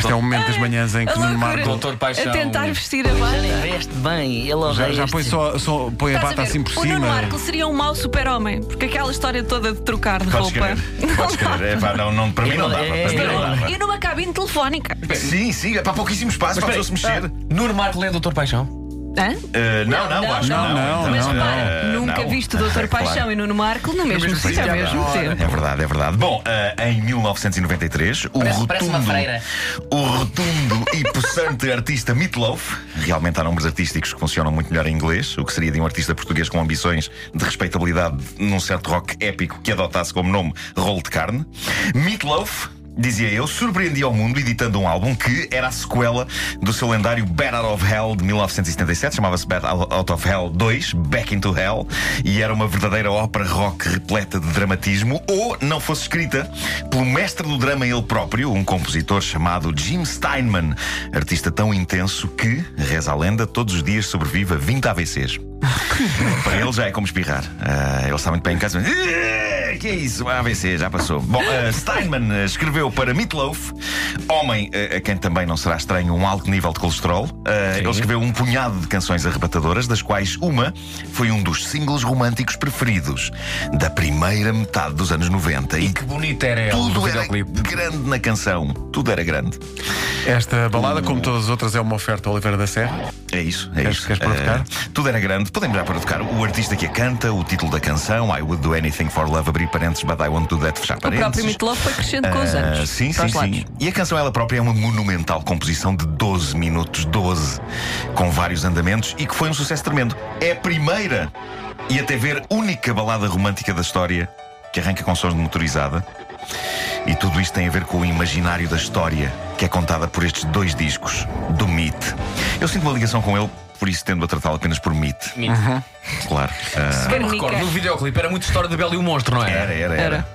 Este é o momento das manhãs em que Nuno. Marco Doutor Paixão. A tentar vestir a bata. veste bem, ele já, já põe, só, só, põe a Estás bata a ver? assim por o Nuno cima. Marco seria um mau super-homem, porque aquela história toda de trocar de Podes roupa. crer, podes crer. É, pá, não, não, para mim não dava. Para mim não dava. E numa cabine telefónica. Sim, sim, é para pouquíssimo espaço para a pessoa se mexer. Nuno Marco lê Doutor Paixão. Hã? Uh, não, não, Não, acho que não, não. não, então, Mas não, repara, uh, nunca viste o Doutor Claro. Paixão e Nuno Marco no mesmo sítio ao mesmo ora. tempo. É verdade, é verdade. Bom, uh, em 1993, o Parece- rotundo, o rotundo e possante artista Meatloaf, realmente há nomes artísticos que funcionam muito melhor em inglês, o que seria de um artista português com ambições de respeitabilidade num certo rock épico que adotasse como nome rolo de carne. Meatloaf. Dizia eu, surpreendia ao mundo editando um álbum que era a sequela do seu lendário Bad Out of Hell de 1977, chamava-se Bad Out of Hell 2, Back into Hell, e era uma verdadeira ópera rock repleta de dramatismo, ou não fosse escrita pelo mestre do drama ele próprio, um compositor chamado Jim Steinman, artista tão intenso que, reza a lenda, todos os dias sobrevive a 20 AVCs. Para ele já é como espirrar. Ah, ele está muito bem em casa. mas- "Ah, Que é isso? AVC, já passou. Bom, ah, Steinman ah, escreveu para Meatloaf, homem ah, a quem também não será estranho um alto nível de colesterol. Ah, ele escreveu um punhado de canções arrebatadoras, das quais uma foi um dos singles românticos preferidos da primeira metade dos anos 90. E Que bonita era ela tudo era grande na canção. Tudo era grande. Esta balada, como todas as outras, é uma oferta ao Oliveira da Serra. É isso, é Queres- isso. queres a? Eh, tudo era grande, podemos já para tocar. O artista que a canta, o título da canção, I would do anything for love, abrir parênteses, but I won't do that, fechar O parênteses. próprio Meatloaf foi crescendo com os Ah, anos. sim, sim, lados. sim. E a canção ela própria é uma monumental composição de 12 minutos, 12, com vários andamentos e que foi um sucesso tremendo. É a primeira e até ver única balada romântica da história que arranca com sons de motorizada. E tudo isto tem a ver com o imaginário da história que é contada por estes dois discos do Meat. Eu sinto uma ligação com ele, por isso tendo a tratá-lo apenas por Meat. Meat. Claro. Ah, Eu me recordo, no videoclipe era muito história da Bela e o Monstro, não era, era? era, era. Era.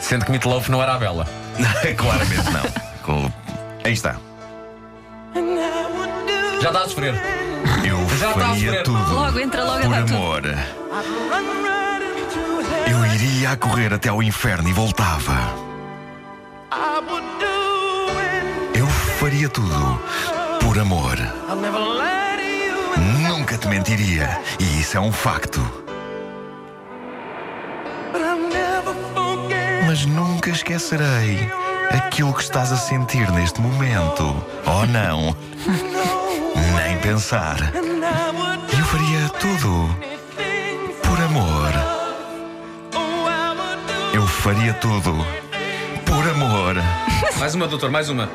Sendo que Meatloaf não era a Bela. Claramente não. Com- Aí está. Já está a sofrer. Eu Já está a faria sofrer. tudo Logo, entra logo a por dar tudo. Eu iria a correr até ao inferno e voltava. Eu faria tudo por amor. Nunca te mentiria, e isso é um facto. Mas nunca esquecerei aquilo que estás a sentir neste momento. Oh não! Nem pensar. Eu faria tudo faria tudo por amor. Mais uma, doutor, mais uma.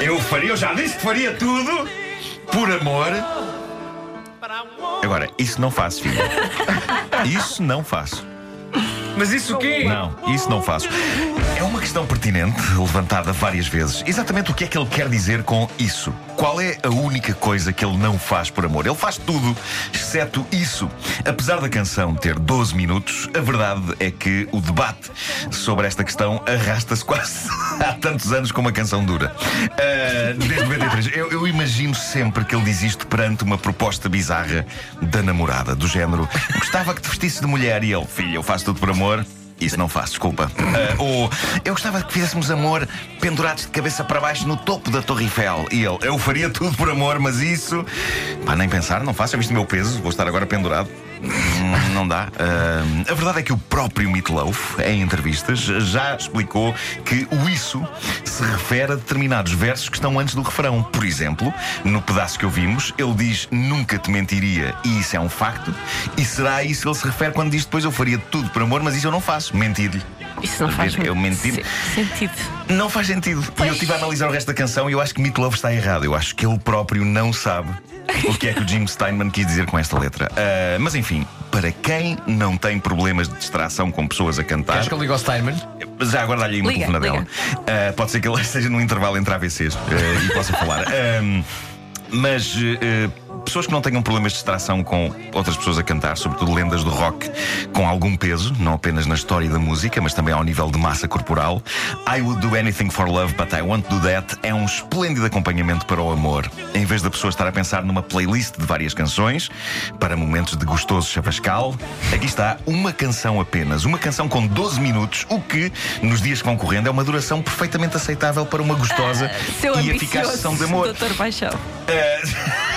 Eu faria, eu já disse que faria tudo por amor. Agora, isso não faço, filho. Isso não faço. Mas isso o quê? Não, isso não faço. É uma questão pertinente, levantada várias vezes. Exatamente o que é que ele quer dizer com isso? Qual é a única coisa que ele não faz por amor? Ele faz tudo, exceto isso. Apesar da canção ter 12 minutos, a verdade é que o debate sobre esta questão arrasta-se quase há tantos anos como a canção dura. Ah, desde 93. Eu, eu imagino sempre que ele diz isto perante uma proposta bizarra da namorada, do género: gostava que te vestisse de mulher e ele, filho, eu faço tudo por amor. Isso não faço, desculpa. Ah, ou eu gostava que fizéssemos amor pendurados de cabeça para baixo no topo da Torre Eiffel. E ele, eu faria tudo por amor, mas isso. Pá, nem pensar, não faço. Já viste o meu peso? Vou estar agora pendurado. Hum, Não dá. Ah, a verdade é que o próprio Meatloaf, em entrevistas, já explicou que o isso se refere a determinados versos que estão antes do refrão. Por exemplo, no pedaço que ouvimos, ele diz nunca te mentiria, e isso é um facto. E será a isso que ele se refere quando diz depois eu faria tudo por amor, mas isso eu não faço. Mentir-lhe. Isso não faz Eu menti. se- sentido. Não faz sentido. E eu estive a analisar o resto da canção e eu acho que Meatloaf está errado. Eu acho que ele próprio não sabe o que é que o Jim Steinman quis dizer com esta letra. Ah, mas enfim, para quem não tem problemas de distração com pessoas a cantar. Queres que eu ligue ao Steinman? Já agora dá-lhe aí uma Liga, telefonadela. Ah, pode ser que ele esteja num intervalo entre AVCs ah, e possa falar. Mas, pessoas que não tenham problemas de distração com outras pessoas a cantar, sobretudo lendas do rock com algum peso, não apenas na história da música, mas também ao nível de massa corporal. I Would Do Anything for Love, But I Won't Do That é um esplêndido acompanhamento para o amor. Em vez da pessoa estar a pensar numa playlist de várias canções, para momentos de gostoso chavascal, aqui está uma canção apenas. Uma canção com 12 minutos, o que, nos dias que vão correndo, é uma duração perfeitamente aceitável para uma gostosa Seu e eficaz sessão de amor. Doutor Paixão.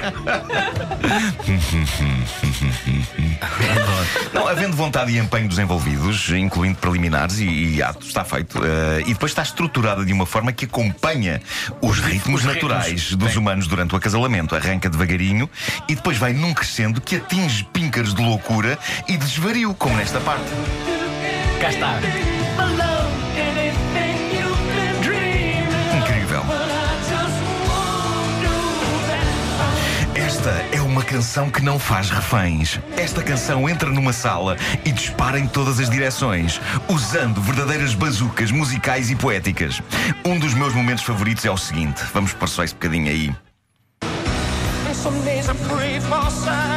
Não, havendo vontade e empenho dos envolvidos, incluindo preliminares e, e atos, está feito. Eh, e depois está estruturada de uma forma que acompanha os ritmos os naturais ritmos. dos Bem. humanos durante o acasalamento. Arranca devagarinho e depois vai num crescendo que atinge píncaros de loucura e de desvario, como nesta parte. Cá está. Canção que não faz reféns. Esta canção entra numa sala e dispara em todas as direções, usando verdadeiras bazucas musicais e poéticas. Um dos meus momentos favoritos é o seguinte: vamos pôr só esse bocadinho aí.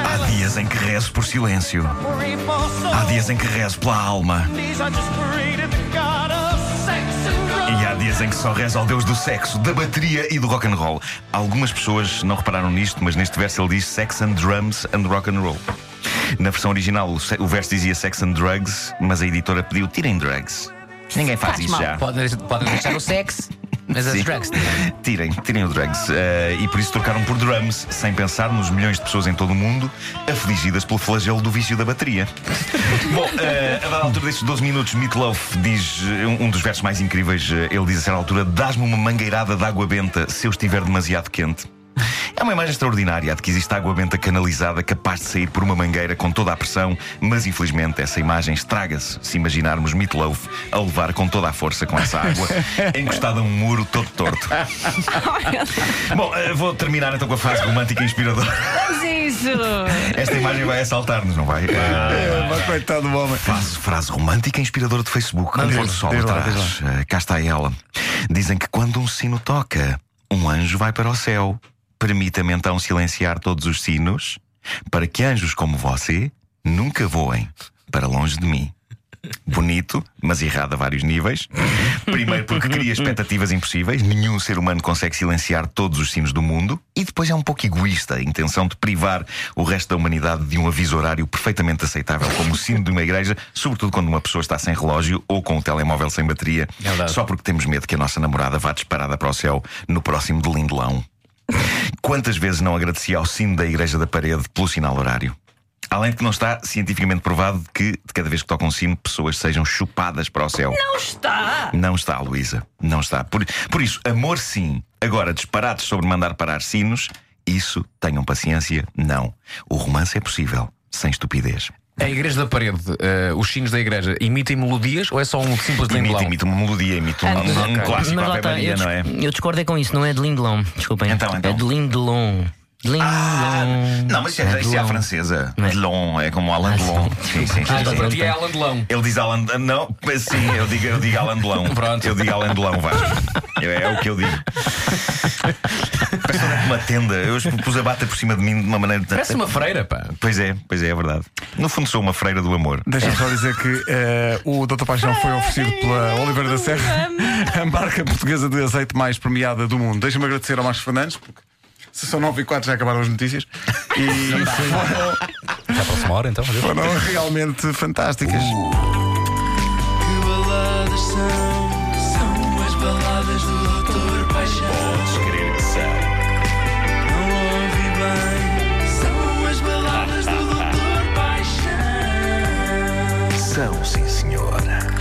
Há dias em que rezo por silêncio, há dias em que rezo pela alma, e há dias em que só rezo ao Deus do sexo, da bateria e do rock and roll. Algumas pessoas não repararam nisto, mas neste verso ele diz sex and drums and rock and roll. Na versão original, o verso dizia sex and drugs, mas a editora pediu tirem drugs. Ninguém faz Faz isso mal. já. Podem, podem deixar o sexo, mas as Sim. drugs. Tirem, tirem o drugs. Eh, e por isso trocaram por drums, sem pensar nos milhões de pessoas em todo o mundo afligidas pelo flagelo do vício da bateria. Bom, eh, a dada altura destes 12 minutos, Meatloaf diz eh, um, um dos versos mais incríveis. ele diz a certa altura: Dás-me uma mangueirada de água benta se eu estiver demasiado quente. É uma imagem extraordinária a de que existe água benta canalizada capaz de sair por uma mangueira com toda a pressão, mas infelizmente essa imagem estraga-se se imaginarmos Meatloaf a levar com toda a força com essa água, encostado a um muro todo torto. Bom, eh, vou terminar então com a frase romântica e inspiradora. Mas isso! Esta imagem vai assaltar-nos, não vai? Eh, É, mas coitado do homem. Frase, frase romântica e inspiradora de Facebook. Com o isso, sol atrás. Eh, cá está ela. Dizem que quando um sino toca, um anjo vai para o céu. Permita-me então silenciar todos os sinos para que anjos como você nunca voem para longe de mim. Bonito, mas errado a vários níveis. Primeiro, porque cria expectativas impossíveis. Nenhum ser humano consegue silenciar todos os sinos do mundo. E depois é um pouco egoísta a intenção de privar o resto da humanidade de um aviso horário perfeitamente aceitável, como o sino de uma igreja, sobretudo quando uma pessoa está sem relógio ou com o telemóvel sem bateria, É verdade. só porque temos medo que a nossa namorada vá disparada para o céu no próximo de Lindelão. Quantas vezes não agradeci ao sino da igreja da parede pelo sinal horário? Além de que não está cientificamente provado que, de cada vez que toca um sino, pessoas sejam chupadas para o céu. Não está! Não está, Luísa. Não está. Por, por isso, amor sim. Agora, disparates sobre mandar parar sinos, isso, tenham paciência, não. O romance é possível, sem estupidez. A igreja da parede, eh, os sinos da igreja, imitem melodias ou é só um simples Imita, lindelão? imita uma melodia, imita um, Ah, um- um clássico Mas à está, Maria, eu, não é? eu discordei com isso, não é de Lindelon. Desculpem. Então, então. É de Lindelon. Lindelon. Ah, não, mas isso é, É isso é Delon. francesa. É? Delon, é como Alain Delon. Sim, sim, sim. Ah, então sim. para ti é Alan Delão. Ele diz Alan. Não, mas sim, eu digo, eu digo Alan Delão. Pronto. Eu digo Alan Delão, Vasco. É, é o que eu digo. Parece uma tenda. Eu pus a bata por cima de mim de uma maneira. Parece uma freira, pá. Pois é, pois é, é verdade. No fundo, sou uma freira do amor. Deixa-me só dizer que eh, o Doutor Paixão foi oferecido pela Oliveira da Serra, a marca portuguesa de azeite mais premiada do mundo. Deixa-me agradecer ao Marcos Fernandes, porque se são 9 e 4 já acabaram as notícias. E foram, Já a próxima hora, então. adeus. foram realmente fantásticas. Que baladas são? São as baladas do Doutor Paixão. Podes crer que são. Não ouvi bem. São as baladas do Doutor Paixão. São, sim, senhora.